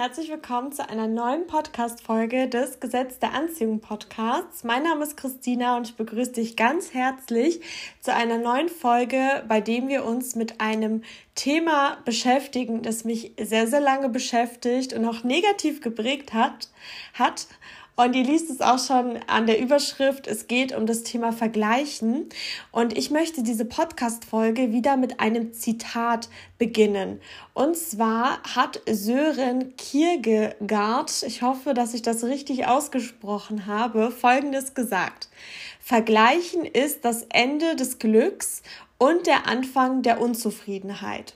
herzlich willkommen zu einer neuen Podcast-Folge des Gesetz der Anziehung Podcasts. Mein Name ist Christina und ich begrüße dich ganz herzlich zu einer neuen Folge, bei dem wir uns mit einem Thema beschäftigen, das mich sehr, sehr lange beschäftigt und auch negativ geprägt hat, hat und ihr liest es auch schon an der Überschrift. Es geht um das Thema Vergleichen. Und ich möchte diese Podcast-Folge wieder mit einem Zitat beginnen. Und zwar hat Sören Kierkegaard, ich hoffe, dass ich das richtig ausgesprochen habe, Folgendes gesagt. Vergleichen ist das Ende des Glücks und der Anfang der Unzufriedenheit.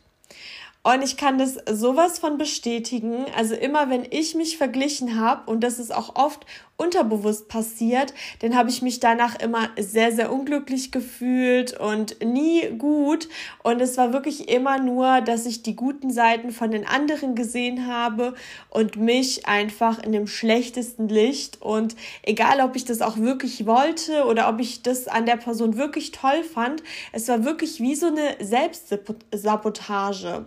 Und ich kann das sowas von bestätigen. Also immer, wenn ich mich verglichen habe, und das ist auch oft unterbewusst passiert, dann habe ich mich danach immer sehr, sehr unglücklich gefühlt und nie gut. Und es war wirklich immer nur, dass ich die guten Seiten von den anderen gesehen habe und mich einfach in dem schlechtesten Licht. Und egal, ob ich das auch wirklich wollte oder ob ich das an der Person wirklich toll fand, es war wirklich wie so eine Selbstsabotage.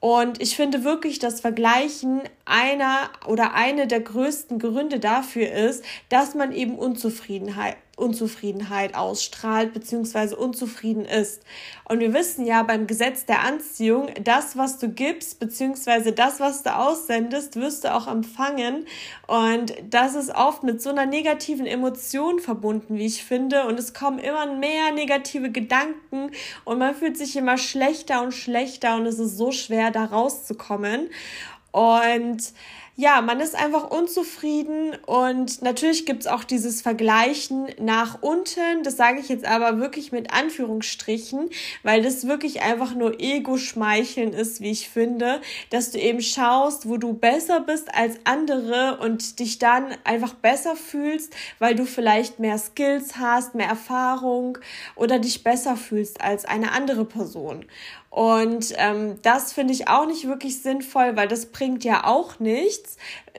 Und ich finde wirklich, dass Vergleichen einer oder eine der größten Gründe dafür ist, dass man eben Unzufriedenheit Unzufriedenheit ausstrahlt bzw. unzufrieden ist. Und wir wissen ja beim Gesetz der Anziehung, das, was du gibst bzw. das, was du aussendest, wirst du auch empfangen. Und das ist oft mit so einer negativen Emotion verbunden, wie ich finde. Und es kommen immer mehr negative Gedanken und man fühlt sich immer schlechter und schlechter und es ist so schwer, da rauszukommen. Und ja, man ist einfach unzufrieden und natürlich gibt's auch dieses Vergleichen nach unten. Das sage ich jetzt aber wirklich mit Anführungsstrichen, weil das wirklich einfach nur Ego-Schmeicheln ist, wie ich finde, dass du eben schaust, wo du besser bist als andere und dich dann einfach besser fühlst, weil du vielleicht mehr Skills hast, mehr Erfahrung oder dich besser fühlst als eine andere Person. Und ähm, das finde ich auch nicht wirklich sinnvoll, weil das bringt ja auch nichts,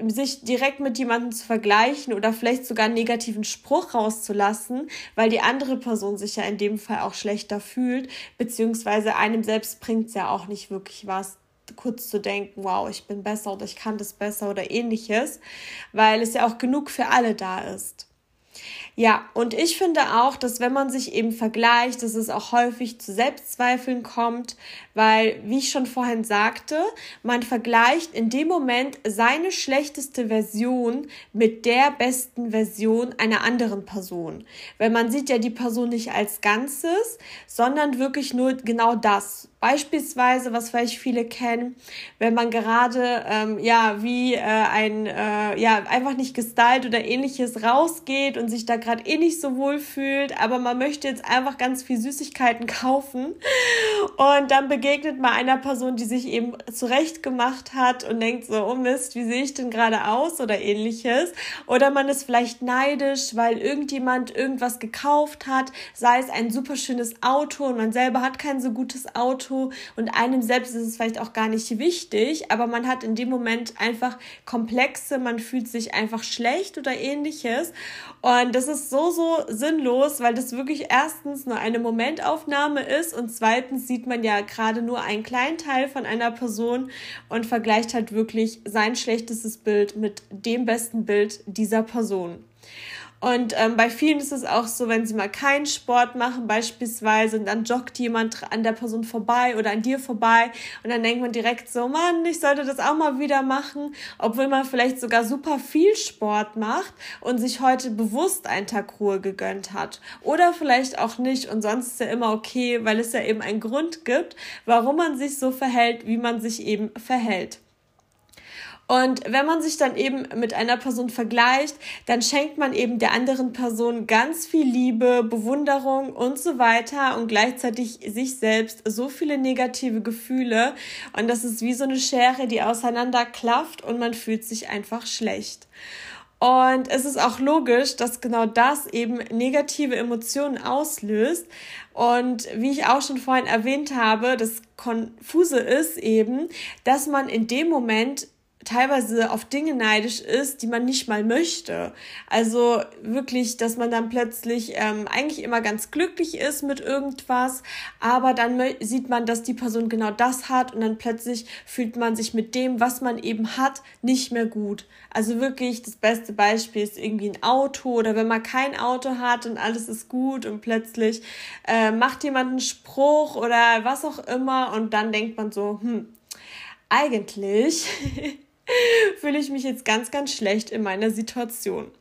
sich direkt mit jemandem zu vergleichen oder vielleicht sogar einen negativen Spruch rauszulassen, weil die andere Person sich ja in dem Fall auch schlechter fühlt, beziehungsweise einem selbst bringt es ja auch nicht wirklich was kurz zu denken, wow, ich bin besser oder ich kann das besser oder ähnliches, weil es ja auch genug für alle da ist. Ja, und ich finde auch, dass wenn man sich eben vergleicht, dass es auch häufig zu Selbstzweifeln kommt, weil, wie ich schon vorhin sagte, man vergleicht in dem Moment seine schlechteste Version mit der besten Version einer anderen Person. Weil man sieht ja die Person nicht als Ganzes, sondern wirklich nur genau das. Beispielsweise, was vielleicht viele kennen, wenn man gerade ähm, ja wie äh, ein äh, ja einfach nicht gestylt oder ähnliches rausgeht und sich da gerade eh nicht so wohl fühlt, aber man möchte jetzt einfach ganz viel Süßigkeiten kaufen und dann begegnet man einer Person, die sich eben zurecht gemacht hat und denkt so, oh Mist, wie sehe ich denn gerade aus oder ähnliches oder man ist vielleicht neidisch, weil irgendjemand irgendwas gekauft hat, sei es ein super schönes Auto und man selber hat kein so gutes Auto und einem selbst ist es vielleicht auch gar nicht wichtig, aber man hat in dem Moment einfach Komplexe, man fühlt sich einfach schlecht oder ähnliches. Und das ist so, so sinnlos, weil das wirklich erstens nur eine Momentaufnahme ist und zweitens sieht man ja gerade nur einen kleinen Teil von einer Person und vergleicht halt wirklich sein schlechtestes Bild mit dem besten Bild dieser Person. Und ähm, bei vielen ist es auch so, wenn sie mal keinen Sport machen beispielsweise und dann joggt jemand an der Person vorbei oder an dir vorbei und dann denkt man direkt so, Mann, ich sollte das auch mal wieder machen, obwohl man vielleicht sogar super viel Sport macht und sich heute bewusst einen Tag Ruhe gegönnt hat. Oder vielleicht auch nicht und sonst ist ja immer okay, weil es ja eben einen Grund gibt, warum man sich so verhält, wie man sich eben verhält. Und wenn man sich dann eben mit einer Person vergleicht, dann schenkt man eben der anderen Person ganz viel Liebe, Bewunderung und so weiter und gleichzeitig sich selbst so viele negative Gefühle. Und das ist wie so eine Schere, die auseinanderklafft und man fühlt sich einfach schlecht. Und es ist auch logisch, dass genau das eben negative Emotionen auslöst. Und wie ich auch schon vorhin erwähnt habe, das Konfuse ist eben, dass man in dem Moment teilweise auf Dinge neidisch ist, die man nicht mal möchte. Also wirklich, dass man dann plötzlich ähm, eigentlich immer ganz glücklich ist mit irgendwas, aber dann sieht man, dass die Person genau das hat und dann plötzlich fühlt man sich mit dem, was man eben hat, nicht mehr gut. Also wirklich, das beste Beispiel ist irgendwie ein Auto oder wenn man kein Auto hat und alles ist gut und plötzlich äh, macht jemand einen Spruch oder was auch immer und dann denkt man so, hm, eigentlich fühle ich mich jetzt ganz, ganz schlecht in meiner Situation.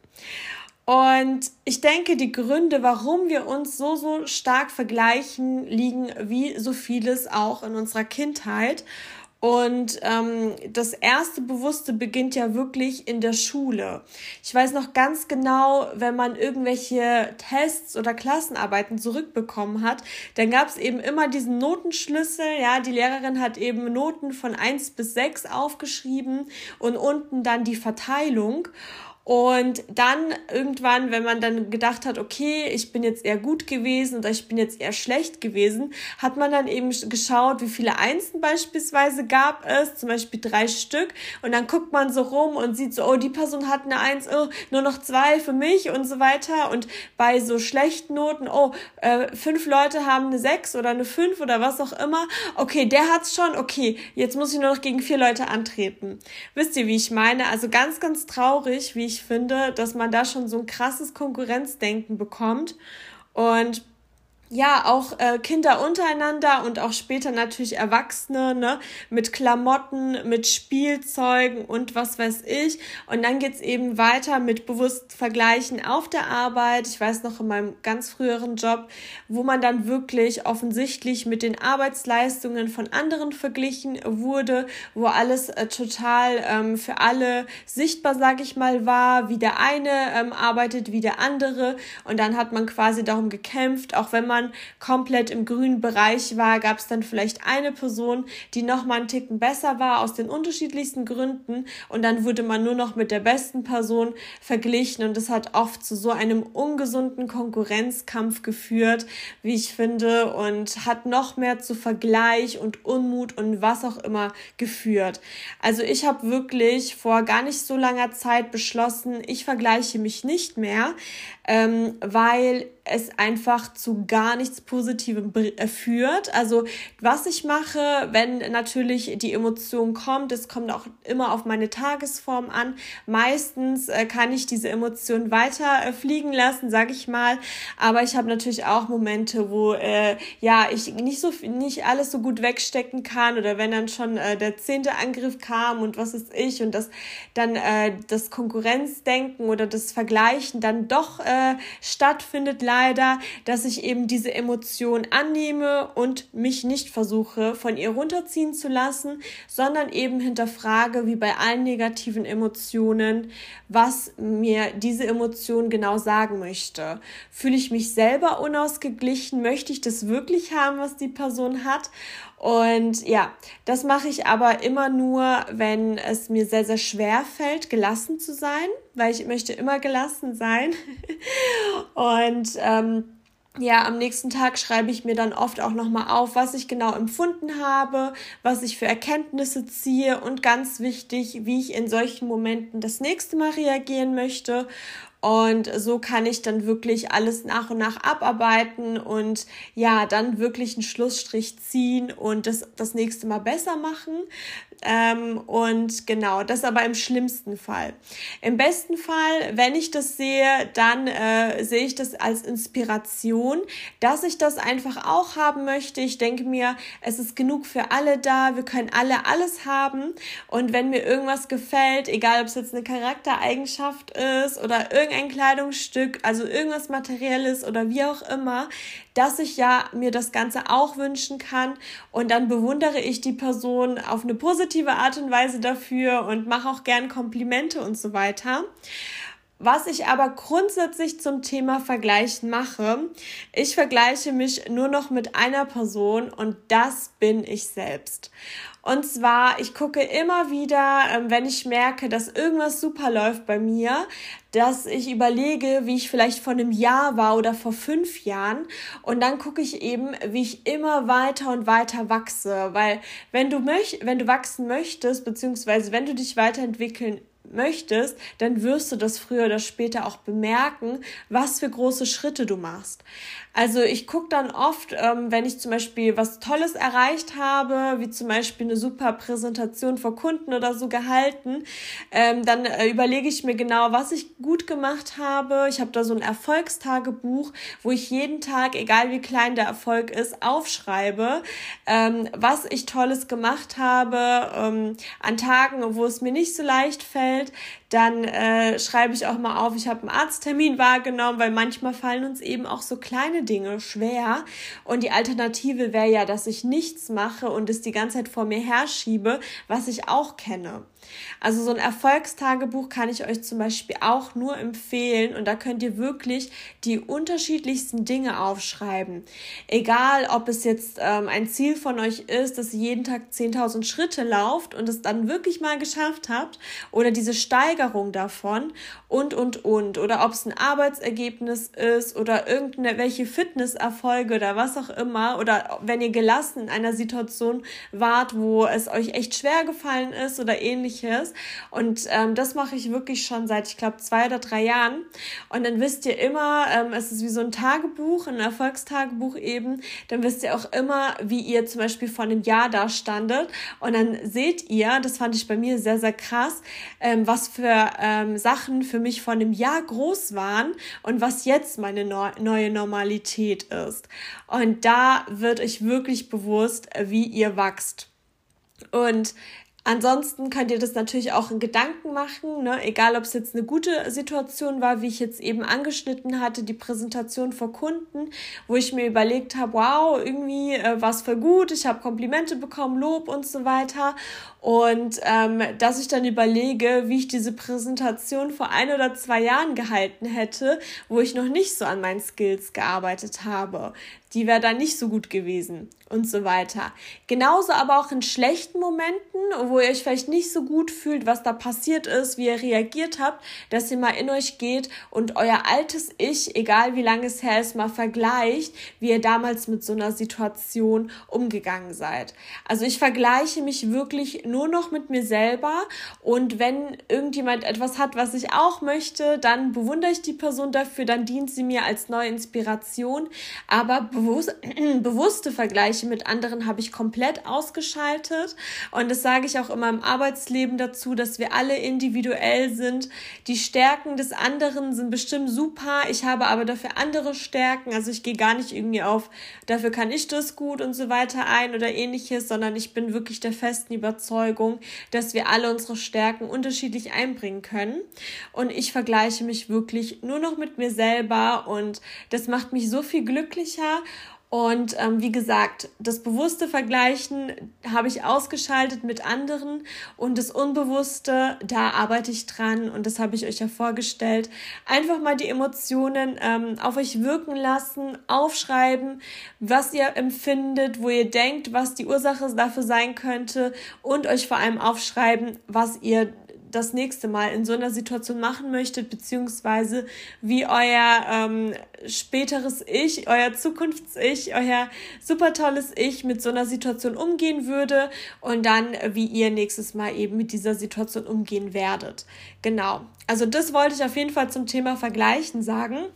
Und ich denke, die Gründe, warum wir uns so, so stark vergleichen, liegen wie so vieles auch in unserer Kindheit. Und ähm, das erste Bewusste beginnt ja wirklich in der Schule. Ich weiß noch ganz genau, wenn man irgendwelche Tests oder Klassenarbeiten zurückbekommen hat, dann gab es eben immer diesen Notenschlüssel. Ja, die Lehrerin hat eben Noten von eins bis sechs aufgeschrieben und unten dann die Verteilung. Und dann irgendwann, wenn man dann gedacht hat, okay, ich bin jetzt eher gut gewesen oder ich bin jetzt eher schlecht gewesen, hat man dann eben geschaut, wie viele Einsen beispielsweise gab es, zum Beispiel drei Stück. Und dann guckt man so rum und sieht so, oh, die Person hat eine Eins, oh, nur noch zwei für mich und so weiter. Und bei so schlechten Noten, oh, äh, fünf Leute haben eine Sechs oder eine Fünf oder was auch immer. Okay, der hat's schon, okay, jetzt muss ich nur noch gegen vier Leute antreten. Wisst ihr, wie ich meine? Also ganz, ganz traurig, wie ich finde, dass man da schon so ein krasses Konkurrenzdenken bekommt. Und ja, auch äh, Kinder untereinander und auch später natürlich Erwachsene, ne, mit Klamotten, mit Spielzeugen und was weiß ich. Und dann geht's eben weiter mit bewusst Vergleichen auf der Arbeit. Ich weiß noch in meinem ganz früheren Job, wo man dann wirklich offensichtlich mit den Arbeitsleistungen von anderen verglichen wurde, wo alles äh, total ähm, für alle sichtbar, sag ich mal, war, wie der eine ähm, arbeitet, wie der andere. Und dann hat man quasi darum gekämpft, auch wenn man man komplett im grünen Bereich war, gab es dann vielleicht eine Person, die noch mal einen Ticken besser war aus den unterschiedlichsten Gründen und dann wurde man nur noch mit der besten Person verglichen und das hat oft zu so einem ungesunden Konkurrenzkampf geführt, wie ich finde und hat noch mehr zu Vergleich und Unmut und was auch immer geführt. Also ich habe wirklich vor gar nicht so langer Zeit beschlossen, ich vergleiche mich nicht mehr, ähm, weil es einfach zu gar nichts Positivem äh, führt. Also was ich mache, wenn natürlich die Emotion kommt, es kommt auch immer auf meine Tagesform an. Meistens äh, kann ich diese Emotion weiter äh, fliegen lassen, sage ich mal. Aber ich habe natürlich auch Momente, wo äh, ja ich nicht so nicht alles so gut wegstecken kann oder wenn dann schon äh, der zehnte Angriff kam und was ist ich und das dann äh, das Konkurrenzdenken oder das Vergleichen dann doch äh, stattfindet leider, dass ich eben diese Emotion annehme und mich nicht versuche, von ihr runterziehen zu lassen, sondern eben hinterfrage, wie bei allen negativen Emotionen, was mir diese Emotion genau sagen möchte. Fühle ich mich selber unausgeglichen? Möchte ich das wirklich haben, was die Person hat? Und ja, das mache ich aber immer nur, wenn es mir sehr, sehr schwer fällt, gelassen zu sein, weil ich möchte immer gelassen sein. Und ähm, ja, am nächsten Tag schreibe ich mir dann oft auch nochmal auf, was ich genau empfunden habe, was ich für Erkenntnisse ziehe und ganz wichtig, wie ich in solchen Momenten das nächste Mal reagieren möchte. Und so kann ich dann wirklich alles nach und nach abarbeiten und ja, dann wirklich einen Schlussstrich ziehen und das das nächste Mal besser machen. Ähm, und genau, das aber im schlimmsten Fall. Im besten Fall, wenn ich das sehe, dann äh, sehe ich das als Inspiration, dass ich das einfach auch haben möchte. Ich denke mir, es ist genug für alle da, wir können alle alles haben. Und wenn mir irgendwas gefällt, egal ob es jetzt eine Charaktereigenschaft ist oder irgendein Kleidungsstück, also irgendwas Materielles oder wie auch immer, dass ich ja mir das Ganze auch wünschen kann und dann bewundere ich die Person auf eine positive Art und Weise dafür und mache auch gern Komplimente und so weiter. Was ich aber grundsätzlich zum Thema Vergleichen mache, ich vergleiche mich nur noch mit einer Person und das bin ich selbst. Und zwar, ich gucke immer wieder, ähm, wenn ich merke, dass irgendwas super läuft bei mir, dass ich überlege, wie ich vielleicht vor einem Jahr war oder vor fünf Jahren. Und dann gucke ich eben, wie ich immer weiter und weiter wachse. Weil wenn du möcht wenn du wachsen möchtest, beziehungsweise wenn du dich weiterentwickeln möchtest, dann wirst du das früher oder später auch bemerken, was für große Schritte du machst. Also ich gucke dann oft, ähm, wenn ich zum Beispiel was Tolles erreicht habe, wie zum Beispiel eine super Präsentation vor Kunden oder so gehalten, ähm, dann äh, überlege ich mir genau, was ich gut gemacht habe. Ich habe da so ein Erfolgstagebuch, wo ich jeden Tag, egal wie klein der Erfolg ist, aufschreibe, ähm, was ich Tolles gemacht habe ähm, an Tagen, wo es mir nicht so leicht fällt dann äh, schreibe ich auch mal auf, ich habe einen Arzttermin wahrgenommen, weil manchmal fallen uns eben auch so kleine Dinge schwer. Und die Alternative wäre ja, dass ich nichts mache und es die ganze Zeit vor mir herschiebe, was ich auch kenne. Also so ein Erfolgstagebuch kann ich euch zum Beispiel auch nur empfehlen und da könnt ihr wirklich die unterschiedlichsten Dinge aufschreiben. Egal, ob es jetzt ähm, ein Ziel von euch ist, dass ihr jeden Tag 10.000 Schritte lauft und es dann wirklich mal geschafft habt oder diese Steigerung davon und, und, und. Oder ob es ein Arbeitsergebnis ist oder irgendwelche Fitnesserfolge oder was auch immer. Oder wenn ihr gelassen in einer Situation wart, wo es euch echt schwer gefallen ist oder ähnliches ähnliches. Und ähm, das mache ich wirklich schon seit, ich glaube, zwei oder drei Jahren. Und dann wisst ihr immer, ähm, es ist wie so ein Tagebuch, ein Erfolgstagebuch eben. Dann wisst ihr auch immer, wie ihr zum Beispiel vor einem Jahr da standet. Und dann seht ihr, das fand ich bei mir sehr, sehr krass, ähm, was für ähm, Sachen für mich vor einem Jahr groß waren und was jetzt meine no neue Normalität ist. Und da wird euch wirklich bewusst, wie ihr wachst. Und Ansonsten könnt ihr das natürlich auch in Gedanken machen, ne? egal ob es jetzt eine gute Situation war, wie ich jetzt eben angeschnitten hatte, die Präsentation vor Kunden, wo ich mir überlegt habe, wow, irgendwie äh, war es voll gut, ich habe Komplimente bekommen, Lob und so weiter. Und ähm, dass ich dann überlege, wie ich diese Präsentation vor ein oder zwei Jahren gehalten hätte, wo ich noch nicht so an meinen Skills gearbeitet habe. Die wäre dann nicht so gut gewesen und so weiter. Genauso aber auch in schlechten Momenten, wo ihr euch vielleicht nicht so gut fühlt, was da passiert ist, wie ihr reagiert habt, dass ihr mal in euch geht und euer altes Ich, egal wie lange es her ist, mal vergleicht, wie ihr damals mit so einer Situation umgegangen seid. Also ich vergleiche mich wirklich nur noch mit mir selber und wenn irgendjemand etwas hat, was ich auch möchte, dann bewundere ich die Person dafür, dann dient sie mir als neue Inspiration. Aber bewusst, bewusste Vergleiche mit anderen habe ich komplett ausgeschaltet und das sage ich auch immer im Arbeitsleben dazu, dass wir alle individuell sind. Die Stärken des anderen sind bestimmt super, ich habe aber dafür andere Stärken, also ich gehe gar nicht irgendwie auf, dafür kann ich das gut und so weiter ein oder ähnliches, sondern ich bin wirklich der festen Überzeugung, dass wir alle unsere Stärken unterschiedlich einbringen können. Und ich vergleiche mich wirklich nur noch mit mir selber und das macht mich so viel glücklicher und ähm, wie gesagt, das bewusste Vergleichen habe ich ausgeschaltet mit anderen und das Unbewusste, da arbeite ich dran und das habe ich euch ja vorgestellt. Einfach mal die Emotionen ähm, auf euch wirken lassen, aufschreiben, was ihr empfindet, wo ihr denkt, was die Ursache dafür sein könnte und euch vor allem aufschreiben, was ihr das nächste Mal in so einer Situation machen möchtet, beziehungsweise wie euer ähm, späteres Ich, euer Zukunfts-Ich, euer super tolles Ich mit so einer Situation umgehen würde und dann, wie ihr nächstes Mal eben mit dieser Situation umgehen werdet. Genau. Also das wollte ich auf jeden Fall zum Thema Vergleichen sagen.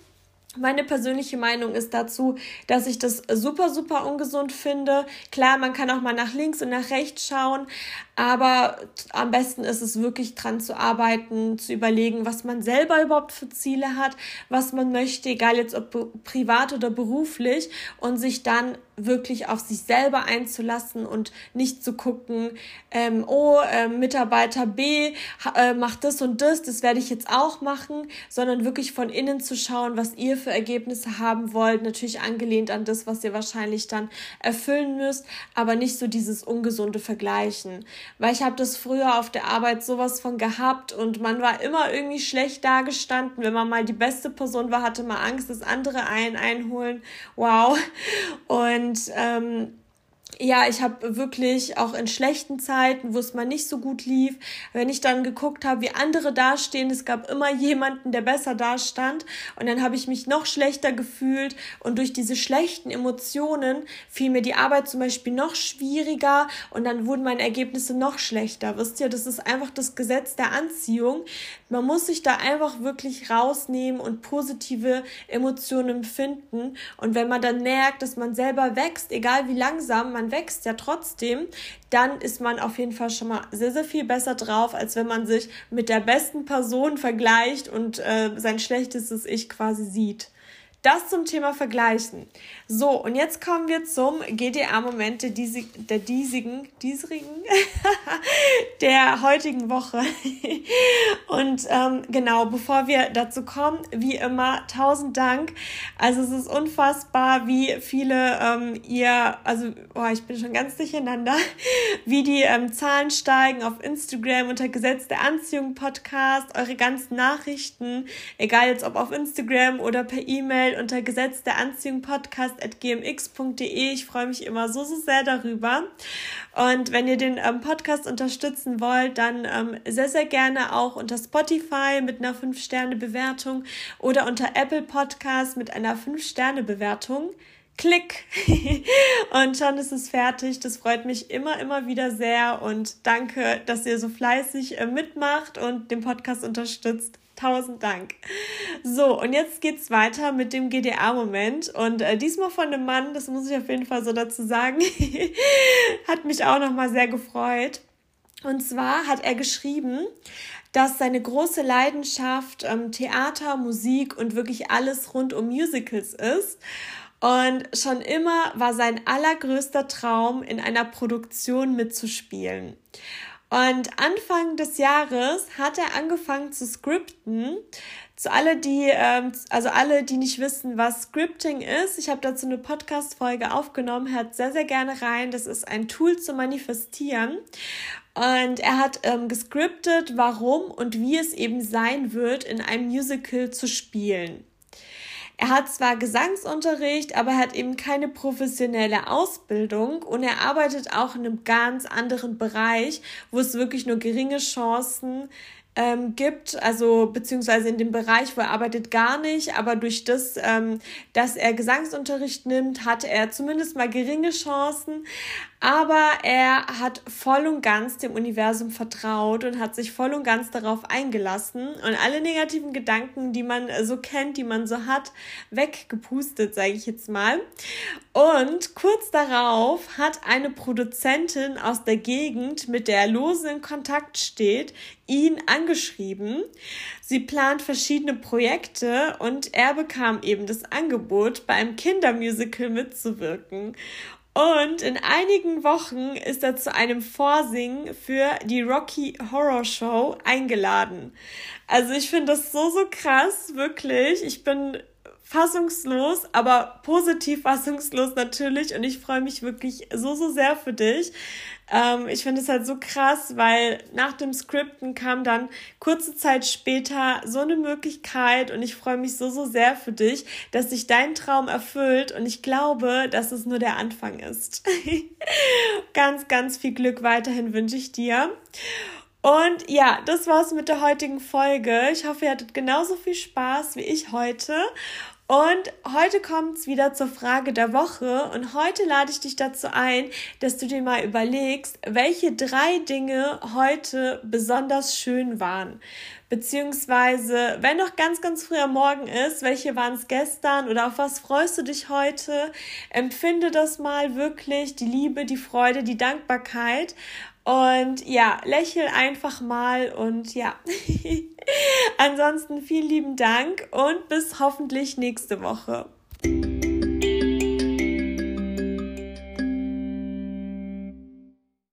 Meine persönliche Meinung ist dazu, dass ich das super, super ungesund finde. Klar, man kann auch mal nach links und nach rechts schauen, aber am besten ist es wirklich dran zu arbeiten, zu überlegen, was man selber überhaupt für Ziele hat, was man möchte, egal jetzt ob privat oder beruflich, und sich dann wirklich auf sich selber einzulassen und nicht zu gucken, ähm, oh, äh, Mitarbeiter B äh, macht das und das, das werde ich jetzt auch machen, sondern wirklich von innen zu schauen, was ihr für Ergebnisse haben wollt, natürlich angelehnt an das, was ihr wahrscheinlich dann erfüllen müsst, aber nicht so dieses ungesunde Vergleichen, weil ich habe das früher auf der Arbeit sowas von gehabt und man war immer irgendwie schlecht dagestanden, wenn man mal die beste Person war, hatte man Angst, dass andere einen einholen. Wow. Und ähm, ja, ich habe wirklich auch in schlechten Zeiten, wo es mal nicht so gut lief, wenn ich dann geguckt habe, wie andere dastehen, es gab immer jemanden, der besser dastand und dann habe ich mich noch schlechter gefühlt und durch diese schlechten Emotionen fiel mir die Arbeit zum Beispiel noch schwieriger und dann wurden meine Ergebnisse noch schlechter. Wisst ihr, das ist einfach das Gesetz der Anziehung. Man muss sich da einfach wirklich rausnehmen und positive Emotionen empfinden und wenn man dann merkt, dass man selber wächst, egal wie langsam, man wächst ja trotzdem, dann ist man auf jeden Fall schon mal sehr, sehr viel besser drauf, als wenn man sich mit der besten Person vergleicht und äh, sein schlechtestes Ich quasi sieht. Das zum Thema Vergleichen. So, und jetzt kommen wir zum GDA-Moment der, diesig, diesigen, der heutigen Woche. und ähm, genau, bevor wir dazu kommen, wie immer, tausend Dank. Also es ist unfassbar, wie viele ähm, ihr, also oh, ich bin schon ganz durcheinander, wie die ähm, Zahlen steigen auf Instagram unter Gesetz der Anziehung Podcast, eure ganzen Nachrichten, egal jetzt ob auf Instagram oder per E-Mail Mail unter Gesetz der Anziehung Podcast at gmx.de. Ich freue mich immer so, so sehr darüber. Und wenn ihr den ähm, Podcast unterstützen wollt, dann ähm, sehr, sehr gerne auch unter Spotify mit einer 5-Sterne-Bewertung oder unter Apple Podcast mit einer 5-Sterne-Bewertung. Klick! und schon ist es fertig. Das freut mich immer, immer wieder sehr und danke, dass ihr so fleißig äh, mitmacht und den Podcast unterstützt. Tausend Dank. So, und jetzt geht's weiter mit dem GDA-Moment. Und äh, diesmal von einem Mann, das muss ich auf jeden Fall so dazu sagen, hat mich auch nochmal sehr gefreut. Und zwar hat er geschrieben, dass seine große Leidenschaft ähm, Theater, Musik und wirklich alles rund um Musicals ist. Und schon immer war sein allergrößter Traum, in einer Produktion mitzuspielen. Und Anfang des Jahres hat er angefangen zu scripten. Zu alle, die, ähm, also alle, die nicht wissen, was Scripting ist, ich habe dazu eine Podcast-Folge aufgenommen, hört sehr, sehr gerne rein. Das ist ein Tool zu manifestieren. Und er hat ähm, gescriptet, warum und wie es eben sein wird, in einem Musical zu spielen. Er hat zwar Gesangsunterricht, aber er hat eben keine professionelle Ausbildung und er arbeitet auch in einem ganz anderen Bereich, wo es wirklich nur geringe Chancen ähm, gibt, also beziehungsweise in dem Bereich, wo er arbeitet, gar nicht, aber durch das, ähm, dass er Gesangsunterricht nimmt, hat er zumindest mal geringe Chancen. Aber er hat voll und ganz dem Universum vertraut und hat sich voll und ganz darauf eingelassen und alle negativen Gedanken, die man so kennt, die man so hat, weggepustet, sage ich jetzt mal. Und kurz darauf hat eine Produzentin aus der Gegend, mit der er lose in Kontakt steht, ihn angeschrieben. Sie plant verschiedene Projekte und er bekam eben das Angebot, bei einem Kindermusical mitzuwirken. Und in einigen Wochen ist er zu einem Vorsingen für die Rocky Horror Show eingeladen. Also ich finde das so, so krass, wirklich. Ich bin fassungslos, aber positiv fassungslos natürlich. Und ich freue mich wirklich so, so sehr für dich. Ähm, ich finde es halt so krass, weil nach dem Skripten kam dann kurze Zeit später so eine Möglichkeit und ich freue mich so, so sehr für dich, dass sich dein Traum erfüllt und ich glaube, dass es nur der Anfang ist. ganz, ganz viel Glück weiterhin wünsche ich dir. Und ja, das war's mit der heutigen Folge. Ich hoffe, ihr hattet genauso viel Spaß wie ich heute. Und heute kommt es wieder zur Frage der Woche und heute lade ich dich dazu ein, dass du dir mal überlegst, welche drei Dinge heute besonders schön waren. Beziehungsweise, wenn noch ganz, ganz früh am Morgen ist, welche waren es gestern oder auf was freust du dich heute? Empfinde das mal wirklich, die Liebe, die Freude, die Dankbarkeit und ja, lächel einfach mal und ja. Ansonsten vielen lieben Dank und bis hoffentlich nächste Woche.